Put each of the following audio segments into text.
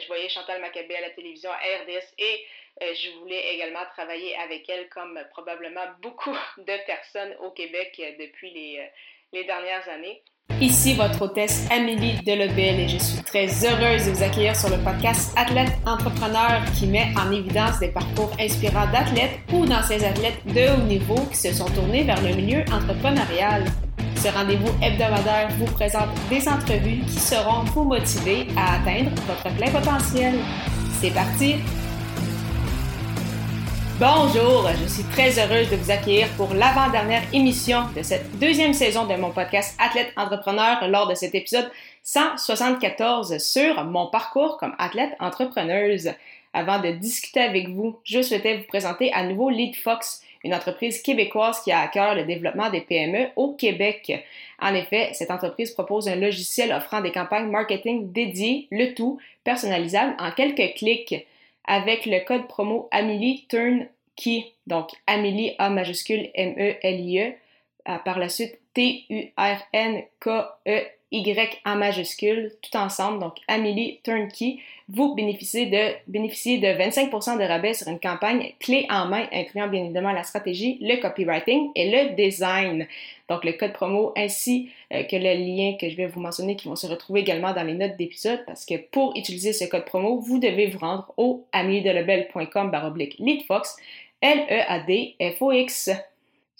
je voyais Chantal Maccabé à la télévision, à RDS, et je voulais également travailler avec elle, comme probablement beaucoup de personnes au Québec depuis les, les dernières années. Ici votre hôtesse Amélie Delebel et je suis très heureuse de vous accueillir sur le podcast Athlète Entrepreneur qui met en évidence des parcours inspirants d'athlètes ou d'anciens athlètes de haut niveau qui se sont tournés vers le milieu entrepreneurial. Ce rendez-vous hebdomadaire vous présente des entrevues qui seront vous motiver à atteindre votre plein potentiel. C'est parti! Bonjour, je suis très heureuse de vous accueillir pour l'avant-dernière émission de cette deuxième saison de mon podcast Athlète Entrepreneur lors de cet épisode 174 sur mon parcours comme athlète entrepreneuse. Avant de discuter avec vous, je souhaitais vous présenter à nouveau LeadFox, une entreprise québécoise qui a à cœur le développement des PME au Québec. En effet, cette entreprise propose un logiciel offrant des campagnes marketing dédiées, le tout personnalisable en quelques clics avec le code promo Amélie Turnkey. Donc, Amélie A majuscule M-E-L-I-E. Euh, par la suite, T-U-R-N-K-E y en majuscule, tout ensemble, donc Amélie Turnkey, vous bénéficiez de, bénéficiez de 25% de rabais sur une campagne clé en main, incluant bien évidemment la stratégie, le copywriting et le design. Donc le code promo ainsi euh, que le lien que je vais vous mentionner qui vont se retrouver également dans les notes d'épisode parce que pour utiliser ce code promo, vous devez vous rendre au ameliedelebel.com baroblique leadfox, L-E-A-D-F-O-X.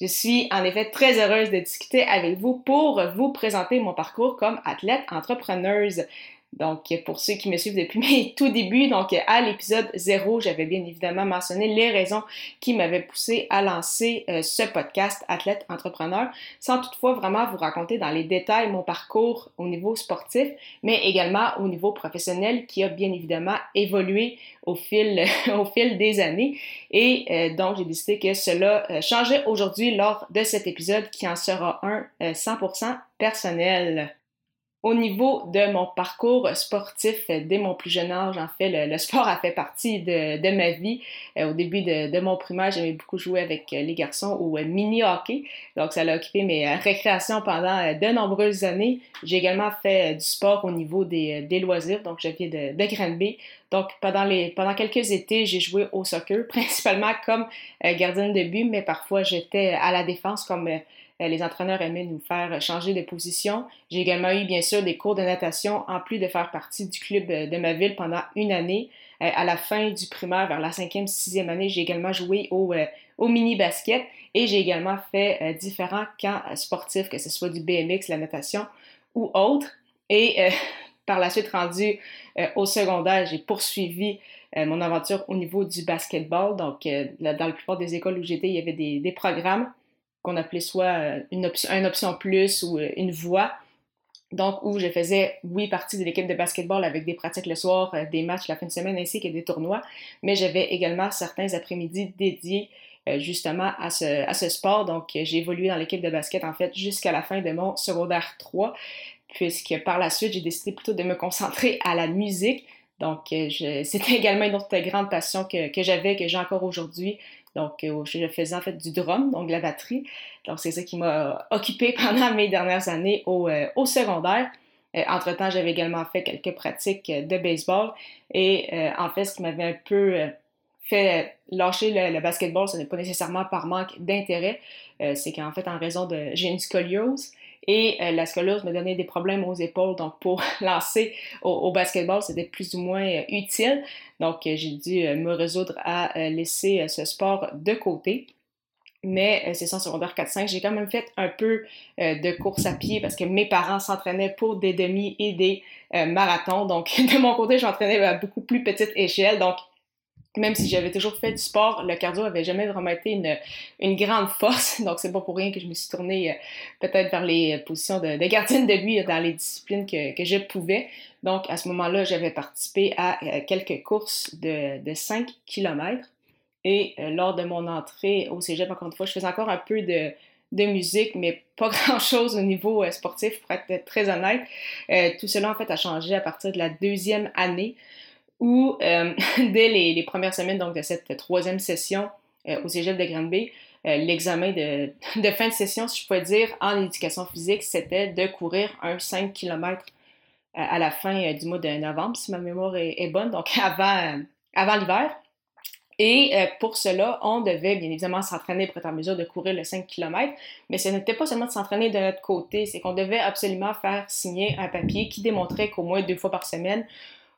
Je suis en effet très heureuse de discuter avec vous pour vous présenter mon parcours comme athlète entrepreneuse. Donc, pour ceux qui me suivent depuis mes tout débuts, donc à l'épisode 0, j'avais bien évidemment mentionné les raisons qui m'avaient poussé à lancer euh, ce podcast Athlète Entrepreneur, sans toutefois vraiment vous raconter dans les détails mon parcours au niveau sportif, mais également au niveau professionnel qui a bien évidemment évolué au fil, au fil des années. Et euh, donc, j'ai décidé que cela euh, changeait aujourd'hui lors de cet épisode qui en sera un 100% personnel. Au niveau de mon parcours sportif, euh, dès mon plus jeune âge, en fait, le, sport a fait partie de, ma vie. Euh, au début de, mon primaire, j'aimais beaucoup jouer avec euh, les garçons au mini-hockey. Donc, ça a occupé mes récréations pendant de nombreuses années. J'ai également fait du sport au niveau des, loisirs. Donc, je viens de, de Granby. Donc, pendant, pendant quelques étés, j'ai joué au soccer, principalement comme gardienne de but, mais parfois j'étais à la défense comme euh, les entraîneurs aimaient nous faire changer de position. J'ai également eu, bien sûr, des cours de natation, en plus de faire partie du club euh, de ma ville pendant une année. Euh, à la fin du primaire, vers la cinquième, sixième année, j'ai également joué au, mini-basket et j'ai également fait différents camps sportifs, que ce soit du BMX, la natation ou autre. Et par la suite, rendu au secondaire, j'ai poursuivi mon aventure au niveau du basketball. Donc, dans la plupart des écoles où j'étais, il y avait des programmes qu'on appelait soit euh, une option, plus ou euh, une voie. Donc, où je faisais, oui, partie de l'équipe de basketball avec des pratiques le soir, euh, des matchs la fin de semaine ainsi que des tournois, mais j'avais également certains après-midi dédiés justement à ce, à ce sport. Donc, j'ai évolué dans l'équipe de basket en fait jusqu'à la fin de mon secondaire 3, puisque par la suite, j'ai décidé plutôt de me concentrer à la musique. Donc, c'était également une autre grande passion que, que j'avais, que j'ai encore aujourd'hui, donc, euh, je faisais en fait du drum, donc de la batterie. Donc, c'est ça qui m'a occupé pendant mes dernières années au, euh, au secondaire. Euh, entre-temps, j'avais également fait quelques pratiques de baseball. Et en fait, ce qui m'avait un peu fait lâcher le, basketball, ce n'est pas nécessairement par manque d'intérêt. c'est qu'en fait, en raison de... J'ai une scoliose. Et la scoliose me donnait des problèmes aux épaules. Donc, pour lancer au basketball, c'était plus ou moins utile. Donc, euh, j'ai dû euh, me résoudre à euh, laisser ce sport de côté. Mais c'est ça, secondaire 4-5, j'ai quand même fait un peu de course à pied parce que mes parents s'entraînaient pour des demi et des marathons. Donc, de mon côté, j'entraînais à beaucoup plus petite échelle. Donc, même si j'avais toujours fait du sport, le cardio avait jamais vraiment été une, grande force. Donc, c'est pas pour rien que je me suis tournée peut-être vers les positions de, gardienne de but dans les disciplines que, je pouvais. Donc, à ce moment-là, j'avais participé à euh, quelques courses de, de 5 km. Et euh, lors de mon entrée au cégep, encore une fois, je faisais encore un peu de, musique, mais pas grand-chose au niveau euh, sportif, pour être très honnête. tout cela, en fait, a changé à partir de la deuxième année, où, dès les, premières semaines donc, de cette troisième session au cégep de Granby, l'examen de, fin de session, si je pourrais dire, en éducation physique, c'était de courir un 5 km à la fin du mois de novembre, si ma mémoire est, bonne, donc avant, avant l'hiver. Et pour cela, on devait bien évidemment s'entraîner pour être en mesure de courir le 5 km, mais ce n'était pas seulement de s'entraîner de notre côté, c'est qu'on devait absolument faire signer un papier qui démontrait qu'au moins deux fois par semaine,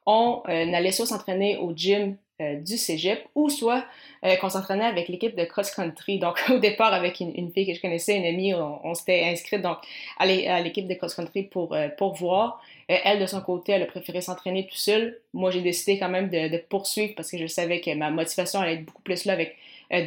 on allait soit s'entraîner au gym euh, du cégep ou soit euh, qu'on s'entraînait avec l'équipe de cross-country. Donc, au départ, avec une, fille que je connaissais, une amie, on, s'était inscrite donc, à l'équipe de cross-country pour, euh, pour voir. elle, de son côté, elle a préféré s'entraîner tout seul. Moi, j'ai décidé quand même de, poursuivre parce que je savais que ma motivation allait être beaucoup plus là avec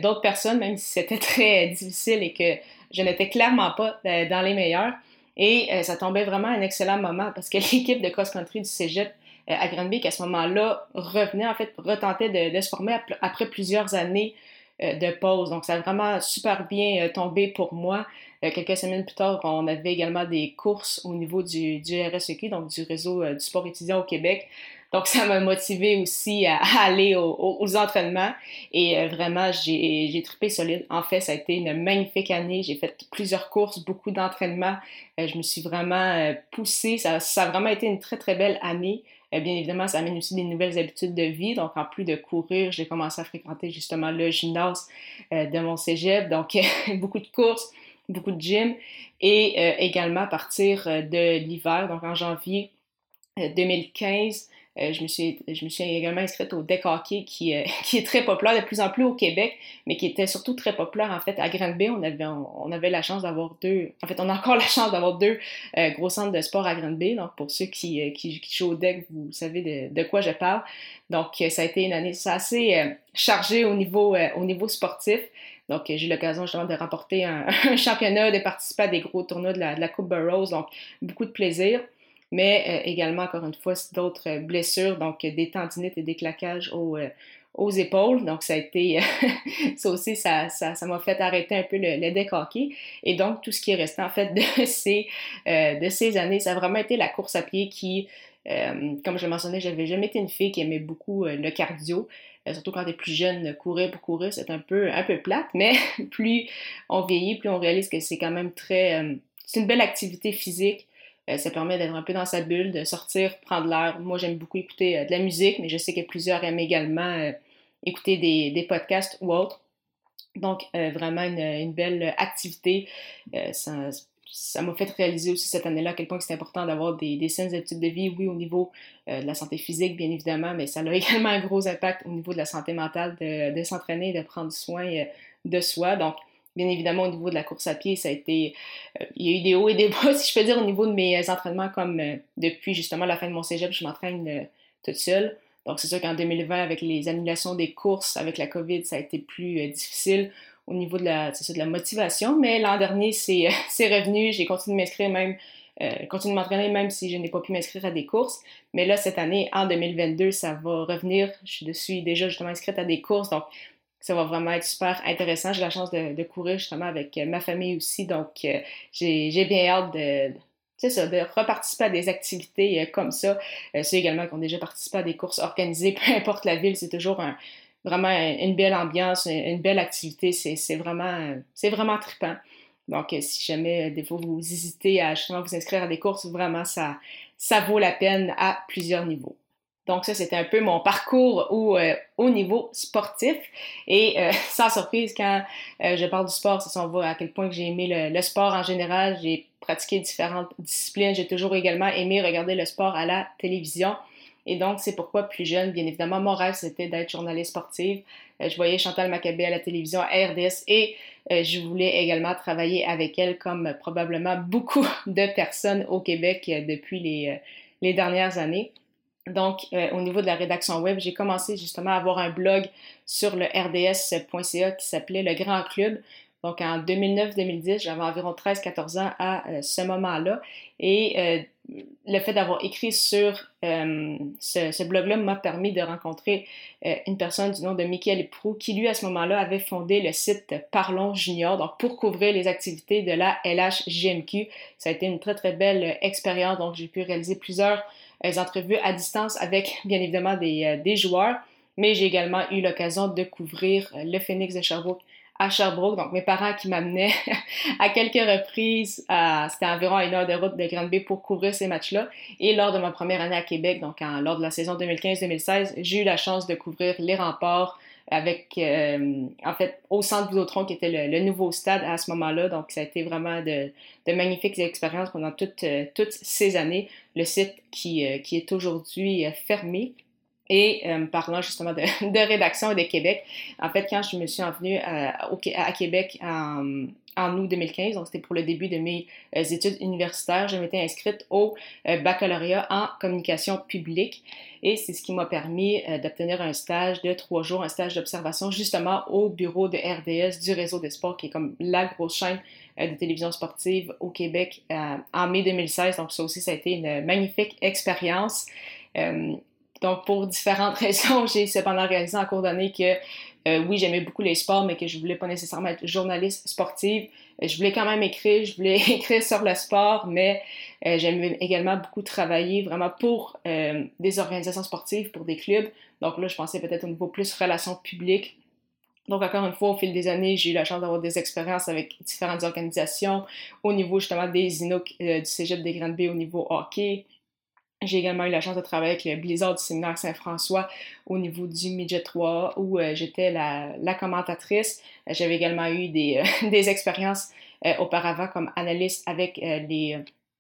d'autres personnes, même si c'était très difficile et que je n'étais clairement pas dans les meilleurs. Et ça tombait vraiment un excellent moment parce que l'équipe de cross-country du cégep euh, à Granby qui à ce moment-là revenait, en fait, retentait de, se former après plusieurs années euh, de pause. Donc, ça a vraiment super bien euh, tombé pour moi. quelques semaines plus tard, on avait également des courses au niveau du, du RSEQ, donc du réseau du sport étudiant au Québec. Donc, ça m'a motivé aussi à, aller aux, entraînements. Et vraiment, j'ai trippé solide. En fait, ça a été une magnifique année. J'ai fait plusieurs courses, beaucoup d'entraînements. je me suis vraiment poussée. Ça, ça, a vraiment été une très, très belle année. Euh, bien évidemment, ça amène aussi des nouvelles habitudes de vie. Donc, en plus de courir, j'ai commencé à fréquenter justement le gymnase euh, de mon cégep. Donc, beaucoup de courses, beaucoup de gym. Et euh, également à partir de l'hiver, donc en janvier 2015, euh, je, me suis, je me suis également inscrite au deck hockey qui, euh, qui est très populaire de plus en plus au Québec, mais qui était surtout très populaire en fait à Granby. On avait, on, avait la chance d'avoir deux, en fait, on a encore la chance d'avoir deux euh, gros centres de sport à Granby. Donc, pour ceux qui, qui, jouent au deck, vous savez de, de, quoi je parle. Donc, ça a été une année assez chargée au niveau, au niveau sportif. Donc, j'ai eu l'occasion justement de remporter un, championnat, de participer à des gros tournois de la, de la Coupe Burroughs. Donc, beaucoup de plaisir mais euh, également, encore une fois, d'autres blessures, donc des tendinites et des claquages aux, euh, épaules. Donc, ça a été, ça aussi, ça, ça, ça m'a fait arrêter un peu le, le. Et donc, tout ce qui est resté, en fait, de ces, euh, de ces années, ça a vraiment été la course à pied qui, comme je le mentionnais, j'avais jamais été une fille qui aimait beaucoup le cardio. surtout quand on est plus jeune, courir pour courir, c'est un peu, un peu plate, mais plus on vieillit, plus on réalise que c'est quand même très... c'est une belle activité physique. Euh, ça permet d'être un peu dans sa bulle, de sortir, prendre l'air. Moi, j'aime beaucoup écouter euh, de la musique, mais je sais que plusieurs aiment également euh, écouter des, des, podcasts ou autres. Donc, vraiment une, une, belle activité. ça, ça m'a fait réaliser aussi cette année-là à quel point c'est important d'avoir des, des saines habitudes de vie, oui, au niveau de la santé physique, bien évidemment, mais ça a également un gros impact au niveau de la santé mentale, de, de s'entraîner, de prendre soin de soi. Donc, Bien évidemment, au niveau de la course à pied, ça a été. Euh, il y a eu des hauts et des bas, si je peux dire, au niveau de mes euh, entraînements, comme euh, depuis justement la fin de mon cégep, je m'entraîne toute seule. Donc, c'est sûr qu'en 2020, avec les annulations des courses, avec la COVID, ça a été plus difficile au niveau de la, de la motivation. Mais l'an dernier, c'est revenu. J'ai continué de m'inscrire même, continué de m'entraîner même si je n'ai pas pu m'inscrire à des courses. Mais là, cette année, en 2022, ça va revenir. Je suis déjà justement inscrite à des courses. Donc, ça va vraiment être super intéressant. J'ai la chance de, courir justement avec euh, ma famille aussi, donc euh, j'ai bien hâte de, ça, de reparticiper à des activités euh, comme ça. ceux également qui ont déjà participé à des courses organisées, peu importe la ville, c'est toujours vraiment une belle ambiance, une, belle activité. C'est vraiment, c'est vraiment trippant. Donc, si jamais des fois vous hésitez à justement vous inscrire à des courses, vraiment ça, ça vaut la peine à plusieurs niveaux. Donc ça, c'était un peu mon parcours au, euh, au niveau sportif. Et euh, sans surprise, quand euh, je parle du sport, ça on voit à quel point j'ai aimé le, sport en général. J'ai pratiqué différentes disciplines. J'ai toujours également aimé regarder le sport à la télévision. Et donc, c'est pourquoi plus jeune, bien évidemment, mon rêve, c'était d'être journaliste sportive. je voyais Chantal Maccabé à la télévision, à RDS, et je voulais également travailler avec elle, comme probablement beaucoup de personnes au Québec depuis les, les dernières années. Donc, euh, au niveau de la rédaction web, j'ai commencé justement à avoir un blog sur le rds.ca qui s'appelait Le Grand Club. Donc, en 2009-2010, j'avais environ 13-14 ans à euh, ce moment-là. Et euh, le fait d'avoir écrit sur ce, blog-là m'a permis de rencontrer une personne du nom de Michael Prou, qui lui, à ce moment-là, avait fondé le site Parlons Junior, donc pour couvrir les activités de la LHGMQ. Ça a été une très, très belle expérience. Donc, j'ai pu réaliser plusieurs des entrevues à distance avec bien évidemment des, euh, des joueurs, mais j'ai également eu l'occasion de couvrir euh, le Phoenix de Sherbrooke à Sherbrooke. Donc, mes parents qui m'amenaient à quelques reprises, c'était environ une heure de route de Granby pour couvrir ces matchs-là. Et lors de ma première année à Québec, donc lors de la saison 2015-2016, j'ai eu la chance de couvrir les remparts avec, euh, en fait, au centre Vidéotron, qui était le, nouveau stade à ce moment-là. Donc, ça a été vraiment de, magnifiques expériences pendant toutes, euh, toutes ces années. Le site qui, euh, qui est aujourd'hui fermé, et euh, parlant justement de, rédaction et de Québec, en fait, quand je me suis envenue à, à Québec en, en, août 2015, donc c'était pour le début de mes euh, études universitaires, je m'étais inscrite au euh, baccalauréat en communication publique et c'est ce qui m'a permis d'obtenir un stage de trois jours, un stage d'observation justement au bureau de RDS du réseau des sports, qui est comme la grosse chaîne de télévision sportive au Québec en mai 2016. Donc ça aussi, ça a été une magnifique expérience. Donc, pour différentes raisons, j'ai cependant réalisé en cours d'année que euh, oui, j'aimais beaucoup les sports, mais que je voulais pas nécessairement être journaliste sportive. Euh, je voulais quand même écrire, je voulais écrire sur le sport, mais euh, j'aimais également beaucoup travailler vraiment pour des organisations sportives, pour des clubs. Donc là, je pensais peut-être au niveau plus relations publiques. Donc, encore une fois, au fil des années, j'ai eu la chance d'avoir des expériences avec différentes organisations au niveau justement des INOC du Cégep des Grandes Baies, au niveau hockey, j'ai également eu la chance de travailler avec le Blizzard du séminaire Saint-François au niveau du Midget 3 où euh, j'étais la, commentatrice. J'avais également eu des, euh, expériences euh, auparavant comme analyste avec les,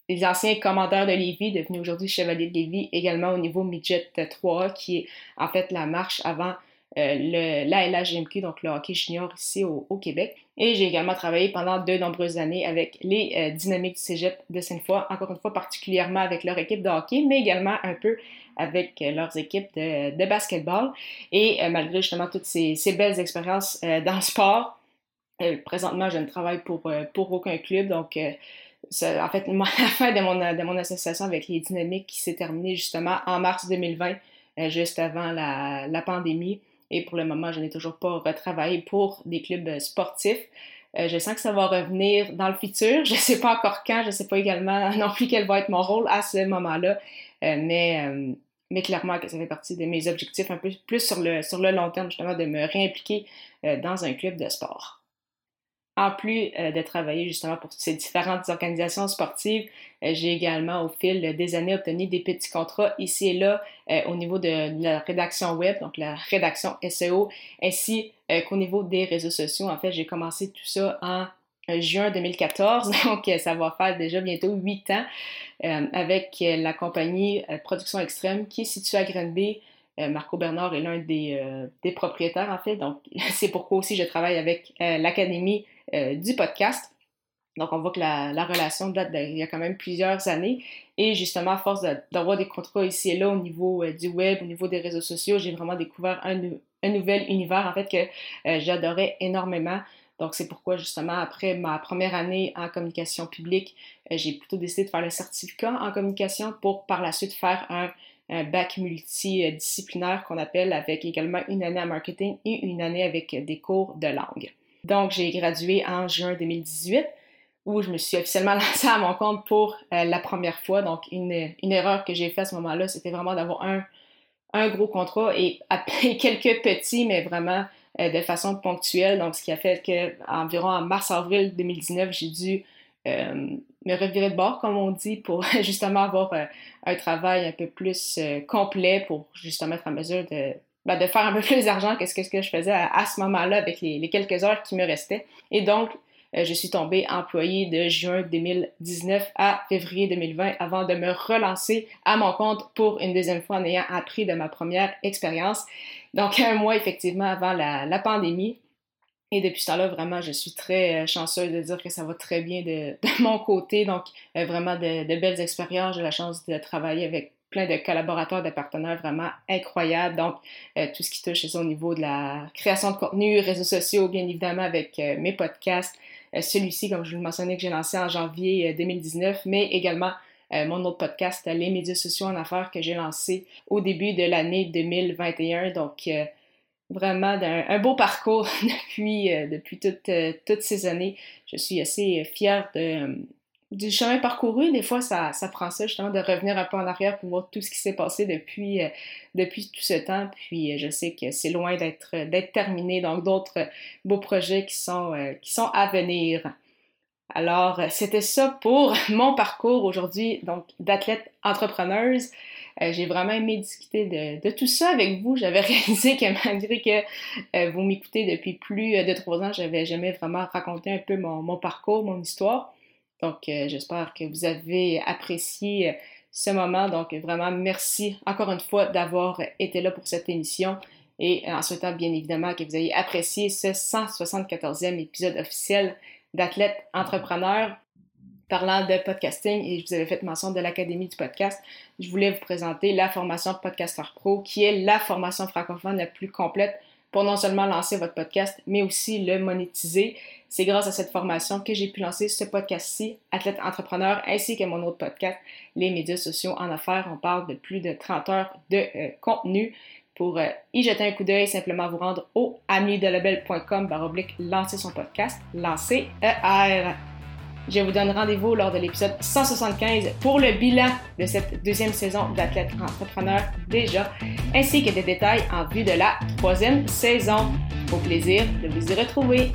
les, anciens commandeurs de Lévis, devenus aujourd'hui chevaliers de Lévis, également au niveau Midget 3 qui est en fait la marche avant euh, l'ALHMQ, donc le hockey junior ici au, Québec. Et j'ai également travaillé pendant de nombreuses années avec les euh, Dynamiques du Cégep de Sainte-Foy, encore une fois particulièrement avec leur équipe de hockey, mais également un peu avec euh, leurs équipes de, basketball. Et malgré justement toutes ces, belles expériences dans le sport, présentement je ne travaille pour, pour aucun club, donc en fait, la fin de mon, de mon association avec les Dynamiques qui s'est terminée justement en mars 2020, juste avant la, la pandémie. Et pour le moment, je n'ai toujours pas retravaillé pour des clubs euh, sportifs. Euh, je sens que ça va revenir dans le futur. Je ne sais pas encore quand, je ne sais pas également non plus quel va être mon rôle à ce moment-là, euh, mais, mais clairement que ça fait partie de mes objectifs un peu plus sur le, sur le long terme, justement, de me réimpliquer dans un club de sport en plus euh, de travailler justement pour ces différentes organisations sportives, euh, j'ai également au fil des années obtenu des petits contrats ici et là euh, au niveau de, la rédaction web, donc la rédaction SEO, ainsi qu'au niveau des réseaux sociaux. En fait, j'ai commencé tout ça en juin 2014, donc ça va faire déjà bientôt huit ans avec la compagnie Production Extrême qui est située à Granby. Marco Bernard est l'un des, des, propriétaires, en fait. Donc, c'est pourquoi aussi je travaille avec l'Académie euh, du podcast. Donc, on voit que la, relation date d'il y a quand même plusieurs années. Et justement, à force d'avoir des contrats ici et là au niveau euh, du web, au niveau des réseaux sociaux, j'ai vraiment découvert un, nouvel univers, en fait, que euh, j'adorais énormément. Donc, c'est pourquoi, justement, après ma première année en communication publique, j'ai plutôt décidé de faire le certificat en communication pour par la suite faire un, un bac multidisciplinaire qu'on appelle avec également une année en marketing et une année avec des cours de langue. Donc, j'ai gradué en juin 2018 où je me suis officiellement lancée à mon compte pour euh, la première fois. Donc, une, une erreur que j'ai faite à ce moment-là, c'était vraiment d'avoir un, un, gros contrat et, quelques petits, mais vraiment euh, de façon ponctuelle. Donc, ce qui a fait qu'environ en mars-avril 2019, j'ai dû euh, me revirer de bord, comme on dit, pour justement avoir un travail un peu plus complet pour justement être en mesure de ben, de faire un peu plus d'argent que ce que, je faisais à, ce moment-là avec les, quelques heures qui me restaient. Et donc, euh, je suis tombée employée de juin 2019 à février 2020 avant de me relancer à mon compte pour une deuxième fois en ayant appris de ma première expérience. Donc, un mois effectivement avant la, pandémie. Et depuis ce temps-là, vraiment, je suis très euh, chanceuse de dire que ça va très bien de, mon côté. Donc, euh, vraiment de, de, belles expériences. J'ai la chance de travailler avec plein de collaborateurs, de partenaires vraiment incroyables. Donc, euh, tout ce qui touche au niveau de la création de contenu, réseaux sociaux, bien évidemment, avec euh, mes podcasts. Euh, celui-ci, comme je vous le mentionnais, que j'ai lancé en janvier 2019, mais également mon autre podcast, Les médias sociaux en affaires, que j'ai lancé au début de l'année 2021. Donc, vraiment un, beau parcours depuis, depuis toutes, toutes ces années. Je suis assez fière de du chemin parcouru. Des fois, ça, ça prend ça justement de revenir un peu en arrière pour voir tout ce qui s'est passé depuis, euh, depuis tout ce temps. Puis euh, je sais que c'est loin d'être d'être terminé. Donc d'autres beaux projets qui sont, euh, à venir. Alors, c'était ça pour mon parcours aujourd'hui, donc d'athlète entrepreneuse. j'ai vraiment aimé discuter de, tout ça avec vous. J'avais réalisé que malgré que vous m'écoutez depuis plus de trois ans, j'avais jamais vraiment raconté un peu mon parcours, mon histoire. Donc, euh, j'espère que vous avez apprécié euh, ce moment. Donc, vraiment, merci encore une fois d'avoir été là pour cette émission et en souhaitant bien évidemment que vous ayez apprécié ce 174e épisode officiel d'Athlète Entrepreneur. Parlant de podcasting, et je vous avais fait mention de l'Académie du podcast, je voulais vous présenter la formation Podcaster Pro, qui est la formation francophone la plus complète pour non seulement lancer votre podcast, mais aussi le monétiser. C'est grâce à cette formation que j'ai pu lancer ce podcast-ci, Athlète Entrepreneur, ainsi que mon autre podcast, Les médias sociaux en affaires. On parle de plus de 30 heures de euh, contenu. Pour euh, y jeter un coup d'œil, simplement vous rendre au amidelabel.com baroblique lancer son podcast, lancer ER. Je vous donne rendez-vous lors de l'épisode 175 pour le bilan de cette deuxième saison d'Athlète Entrepreneur déjà, ainsi que des détails en vue de la troisième saison. Au plaisir de vous y retrouver.